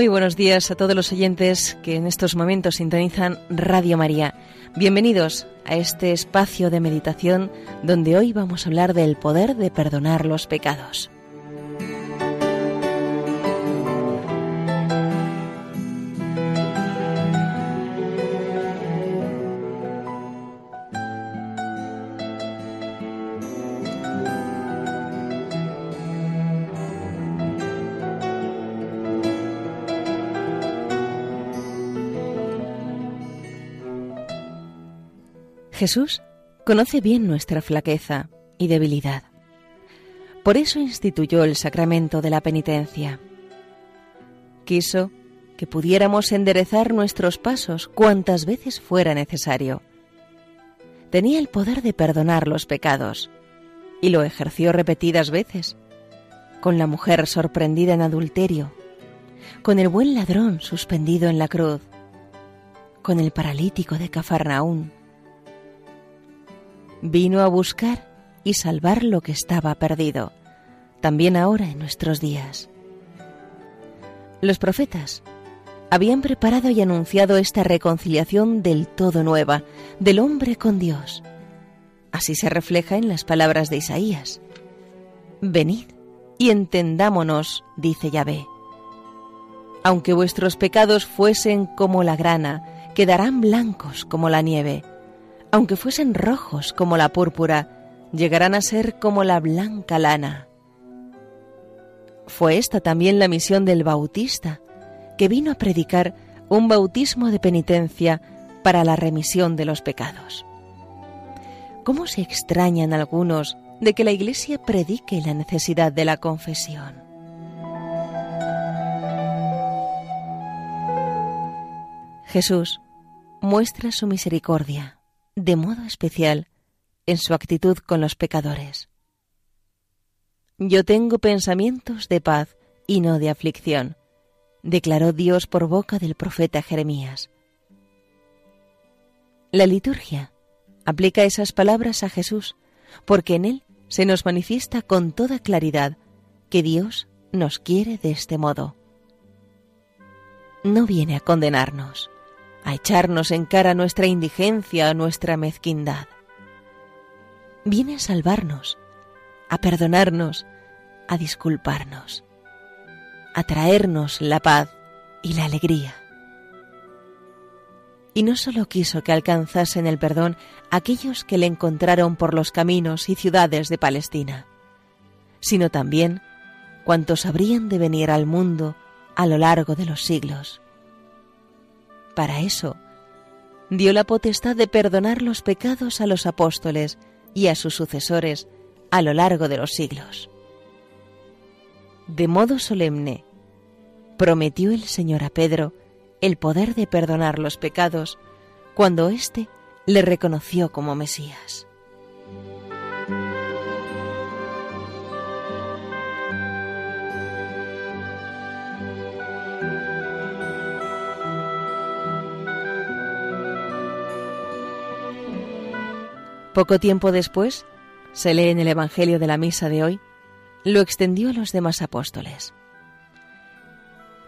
Muy buenos días a todos los oyentes que en estos momentos sintonizan Radio María. Bienvenidos a este espacio de meditación donde hoy vamos a hablar del poder de perdonar los pecados. Jesús conoce bien nuestra flaqueza y debilidad. Por eso instituyó el sacramento de la penitencia. Quiso que pudiéramos enderezar nuestros pasos cuantas veces fuera necesario. Tenía el poder de perdonar los pecados y lo ejerció repetidas veces, con la mujer sorprendida en adulterio, con el buen ladrón suspendido en la cruz, con el paralítico de Cafarnaún, vino a buscar y salvar lo que estaba perdido, también ahora en nuestros días. Los profetas habían preparado y anunciado esta reconciliación del todo nueva, del hombre con Dios. Así se refleja en las palabras de Isaías. Venid y entendámonos, dice Yahvé. Aunque vuestros pecados fuesen como la grana, quedarán blancos como la nieve aunque fuesen rojos como la púrpura, llegarán a ser como la blanca lana. Fue esta también la misión del Bautista, que vino a predicar un bautismo de penitencia para la remisión de los pecados. ¿Cómo se extrañan algunos de que la Iglesia predique la necesidad de la confesión? Jesús muestra su misericordia de modo especial en su actitud con los pecadores. Yo tengo pensamientos de paz y no de aflicción, declaró Dios por boca del profeta Jeremías. La liturgia aplica esas palabras a Jesús porque en él se nos manifiesta con toda claridad que Dios nos quiere de este modo. No viene a condenarnos, a echarnos en cara nuestra indigencia nuestra mezquindad. Viene a salvarnos, a perdonarnos, a disculparnos, a traernos la paz y la alegría. Y no sólo quiso que alcanzasen el perdón aquellos que le encontraron por los caminos y ciudades de Palestina, sino también cuantos habrían de venir al mundo a lo largo de los siglos para eso, dio la potestad de perdonar los pecados a los apóstoles y a sus sucesores a lo largo de los siglos. De modo solemne, prometió el Señor a Pedro el poder de perdonar los pecados cuando éste le reconoció como Mesías. Poco tiempo después, se lee en el Evangelio de la Misa de hoy, lo extendió a los demás apóstoles.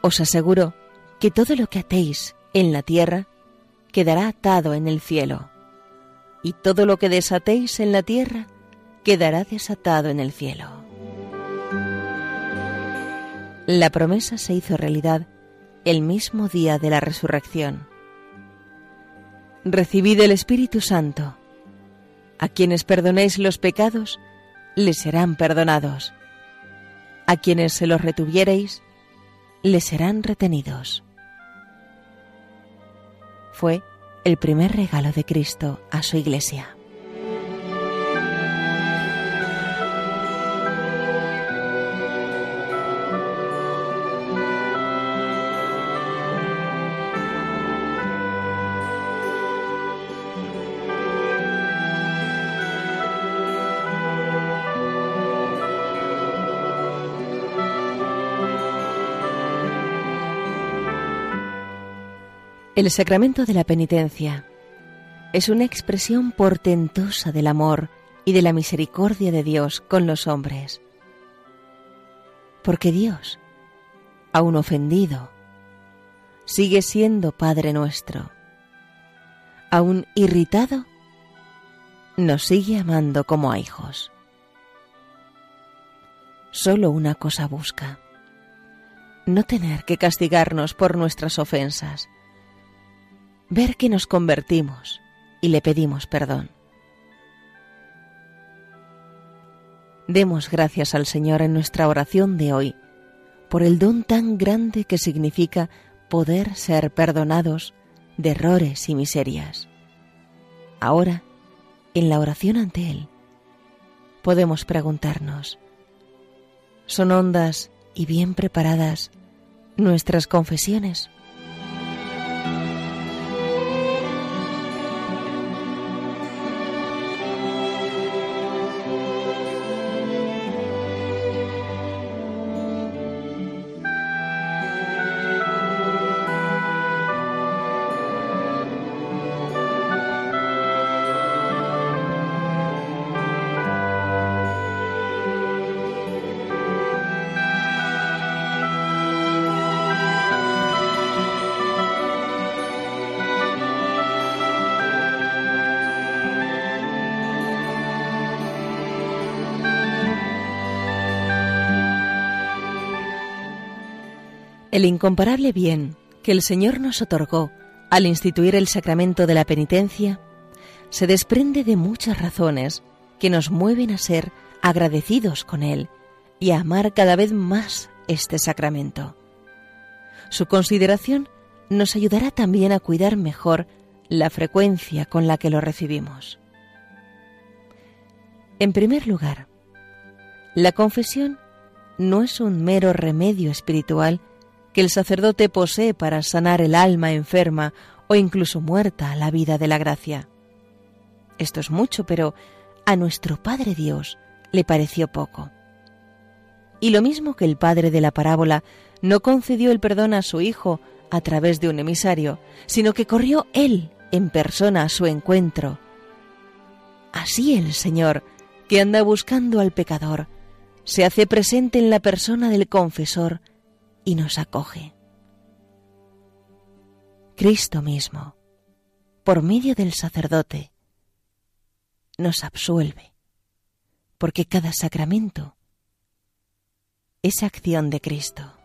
Os aseguro que todo lo que atéis en la tierra quedará atado en el cielo, y todo lo que desatéis en la tierra quedará desatado en el cielo. La promesa se hizo realidad el mismo día de la resurrección. Recibid el Espíritu Santo a quienes perdonéis los pecados, les serán perdonados. A quienes se los retuviereis, les serán retenidos. Fue el primer regalo de Cristo a su iglesia. El sacramento de la penitencia es una expresión portentosa del amor y de la misericordia de Dios con los hombres. Porque Dios, aun ofendido sigue siendo Padre nuestro. Aún irritado, nos sigue amando como a hijos. Solo una cosa busca, no tener que castigarnos por nuestras ofensas, ver que nos convertimos y le pedimos perdón. Demos gracias al Señor en nuestra oración de hoy por el don tan grande que significa poder ser perdonados de errores y miserias. Ahora, en la oración ante Él, podemos preguntarnos, ¿son hondas y bien preparadas nuestras confesiones? El incomparable bien que el Señor nos otorgó al instituir el sacramento de la penitencia se desprende de muchas razones que nos mueven a ser agradecidos con Él y a amar cada vez más este sacramento. Su consideración nos ayudará también a cuidar mejor la frecuencia con la que lo recibimos. En primer lugar, la confesión no es un mero remedio espiritual que el sacerdote posee para sanar el alma enferma o incluso muerta a la vida de la gracia. Esto es mucho, pero a nuestro Padre Dios le pareció poco. Y lo mismo que el padre de la parábola no concedió el perdón a su hijo a través de un emisario, sino que corrió él en persona a su encuentro. Así el Señor, que anda buscando al pecador, se hace presente en la persona del confesor y nos acoge. Cristo mismo, por medio del sacerdote, nos absuelve, porque cada sacramento es acción de Cristo.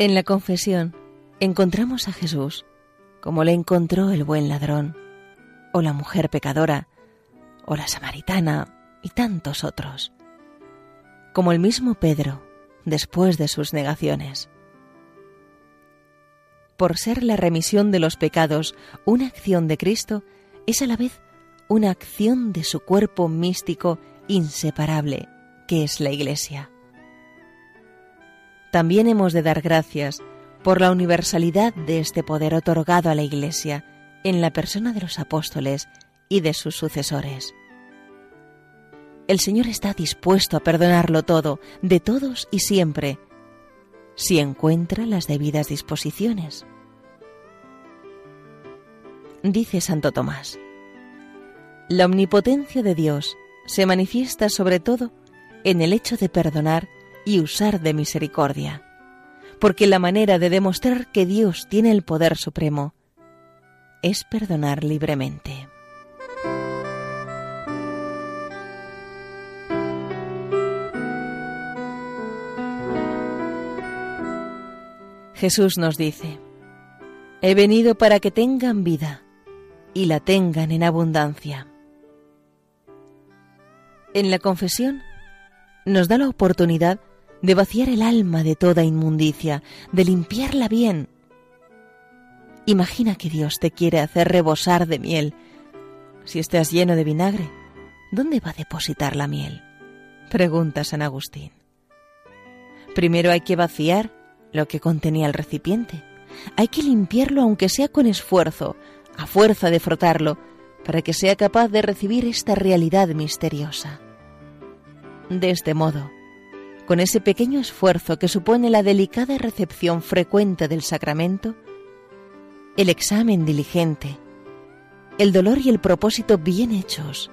En la confesión encontramos a Jesús como le encontró el buen ladrón, o la mujer pecadora, o la samaritana y tantos otros, como el mismo Pedro después de sus negaciones. Por ser la remisión de los pecados una acción de Cristo, es a la vez una acción de su cuerpo místico inseparable, que es la Iglesia también hemos de dar gracias por la universalidad de este poder otorgado a la Iglesia en la persona de los apóstoles y de sus sucesores. El Señor está dispuesto a perdonarlo todo, de todos y siempre, si encuentra las debidas disposiciones. Dice Santo Tomás, la omnipotencia de Dios se manifiesta sobre todo en el hecho de perdonar y usar de misericordia, porque la manera de demostrar que Dios tiene el poder supremo es perdonar libremente. Jesús nos dice, He venido para que tengan vida y la tengan en abundancia. En la confesión nos da la oportunidad de vaciar el alma de toda inmundicia, de limpiarla bien. Imagina que Dios te quiere hacer rebosar de miel. Si estás lleno de vinagre, ¿dónde va a depositar la miel? Pregunta San Agustín. Primero hay que vaciar lo que contenía el recipiente. Hay que limpiarlo aunque sea con esfuerzo, a fuerza de frotarlo, para que sea capaz de recibir esta realidad misteriosa. De este modo, con ese pequeño esfuerzo que supone la delicada recepción frecuente del sacramento, el examen diligente, el dolor y el propósito bien hechos,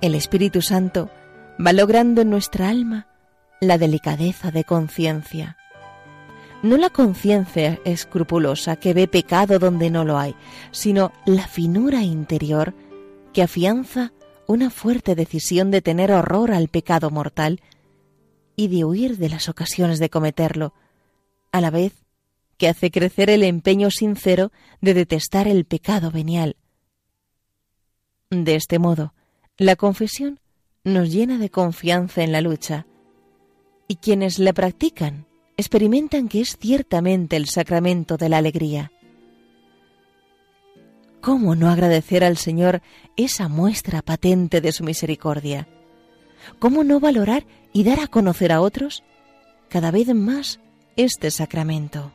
el Espíritu Santo va logrando en nuestra alma la delicadeza de conciencia. No la conciencia escrupulosa que ve pecado donde no lo hay, sino la finura interior que afianza una fuerte decisión de tener horror al pecado mortal y de huir de las ocasiones de cometerlo, a la vez que hace crecer el empeño sincero de detestar el pecado venial. De este modo, la confesión nos llena de confianza en la lucha, y quienes la practican experimentan que es ciertamente el sacramento de la alegría. ¿Cómo no agradecer al Señor esa muestra patente de su misericordia? ¿Cómo no valorar y dar a conocer a otros cada vez más este sacramento?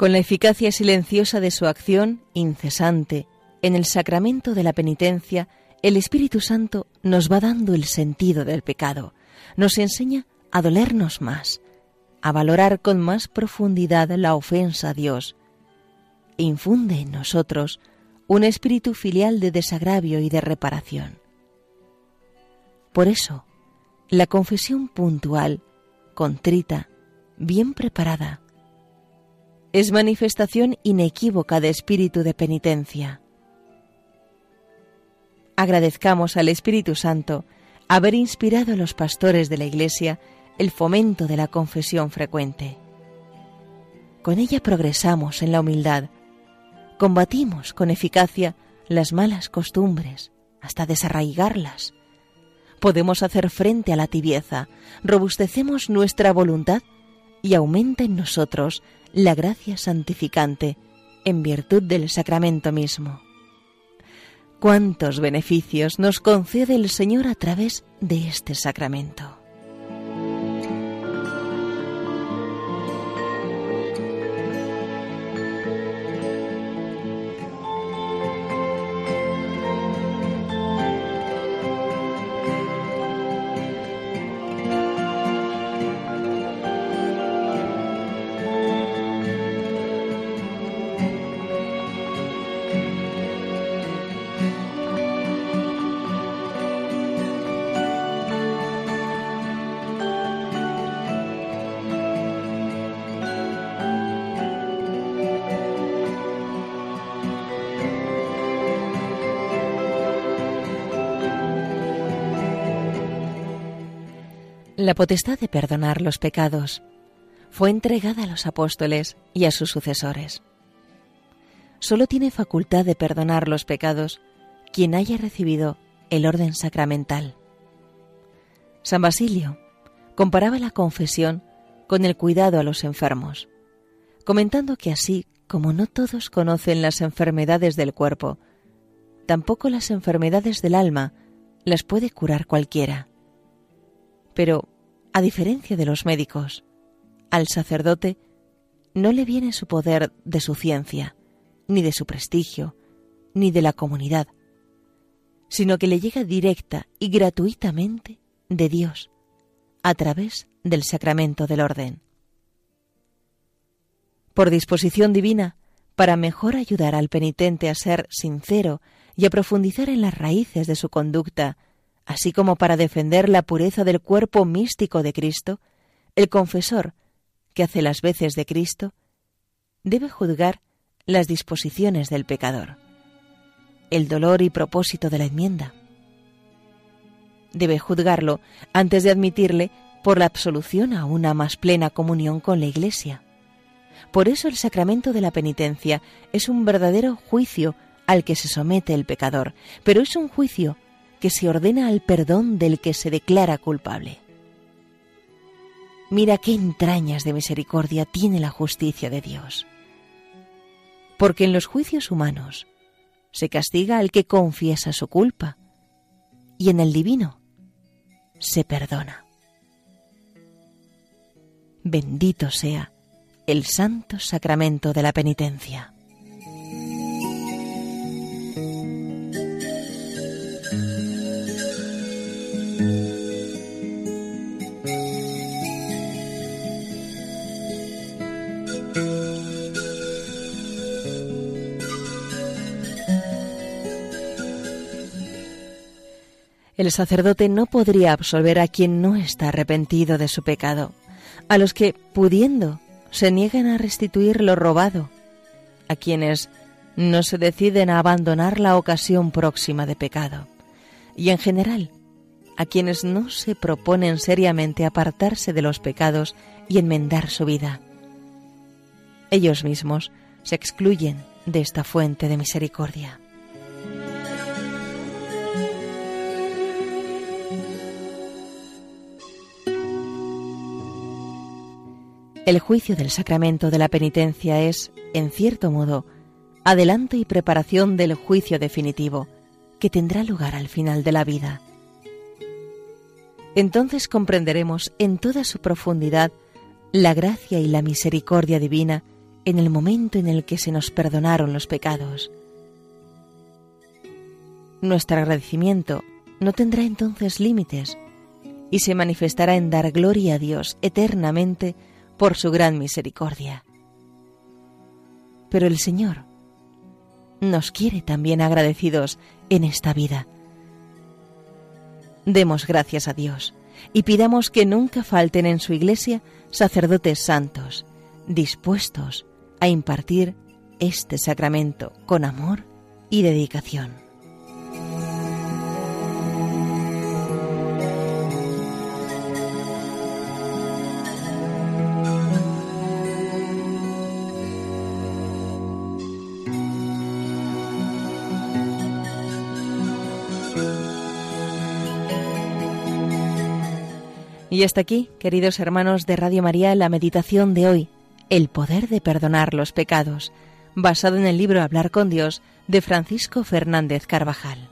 Con la eficacia silenciosa de su acción incesante. En el sacramento de la penitencia, el Espíritu Santo nos va dando el sentido del pecado, nos enseña a dolernos más, a valorar con más profundidad la ofensa a Dios, e infunde en nosotros un espíritu filial de desagravio y de reparación. Por eso, la confesión puntual, contrita, bien preparada, es manifestación inequívoca de espíritu de penitencia. Agradezcamos al Espíritu Santo haber inspirado a los pastores de la Iglesia el fomento de la confesión frecuente. Con ella progresamos en la humildad, combatimos con eficacia las malas costumbres hasta desarraigarlas. Podemos hacer frente a la tibieza, robustecemos nuestra voluntad y aumenta en nosotros la gracia santificante en virtud del sacramento mismo. ¿Cuántos beneficios nos concede el Señor a través de este sacramento? La potestad de perdonar los pecados fue entregada a los apóstoles y a sus sucesores. Solo tiene facultad de perdonar los pecados quien haya recibido el orden sacramental. San Basilio comparaba la confesión con el cuidado a los enfermos, comentando que así como no todos conocen las enfermedades del cuerpo, tampoco las enfermedades del alma las puede curar cualquiera. Pero, a diferencia de los médicos, al sacerdote no le viene su poder de su ciencia, ni de su prestigio, ni de la comunidad, sino que le llega directa y gratuitamente de Dios, a través del sacramento del orden. Por disposición divina, para mejor ayudar al penitente a ser sincero y a profundizar en las raíces de su conducta así como para defender la pureza del cuerpo místico de Cristo, el confesor, que hace las veces de Cristo, debe juzgar las disposiciones del pecador, el dolor y propósito de la enmienda. Debe juzgarlo antes de admitirle por la absolución a una más plena comunión con la Iglesia. Por eso el sacramento de la penitencia es un verdadero juicio al que se somete el pecador, pero es un juicio que se ordena al perdón del que se declara culpable. Mira qué entrañas de misericordia tiene la justicia de Dios. Porque en los juicios humanos se castiga al que confiesa su culpa y en el divino se perdona. Bendito sea el santo sacramento de la penitencia. El sacerdote no podría absolver a quien no está arrepentido de su pecado, a los que, pudiendo, se niegan a restituir lo robado, a quienes no se deciden a abandonar la ocasión próxima de pecado, y en general, a quienes no se proponen seriamente apartarse de los pecados y enmendar su vida. Ellos mismos se excluyen de esta fuente de misericordia. El juicio del sacramento de la penitencia es, en cierto modo, adelanto y preparación del juicio definitivo, que tendrá lugar al final de la vida. Entonces comprenderemos en toda su profundidad la gracia y la misericordia divina en el momento en el que se nos perdonaron los pecados. Nuestro agradecimiento no tendrá entonces límites y se manifestará en dar gloria a Dios eternamente por su gran misericordia. Pero el Señor nos quiere también agradecidos en esta vida. Demos gracias a Dios y pidamos que nunca falten en su iglesia sacerdotes santos, dispuestos a impartir este sacramento con amor y dedicación. Y hasta aquí, queridos hermanos de Radio María, la meditación de hoy, el poder de perdonar los pecados, basado en el libro Hablar con Dios de Francisco Fernández Carvajal.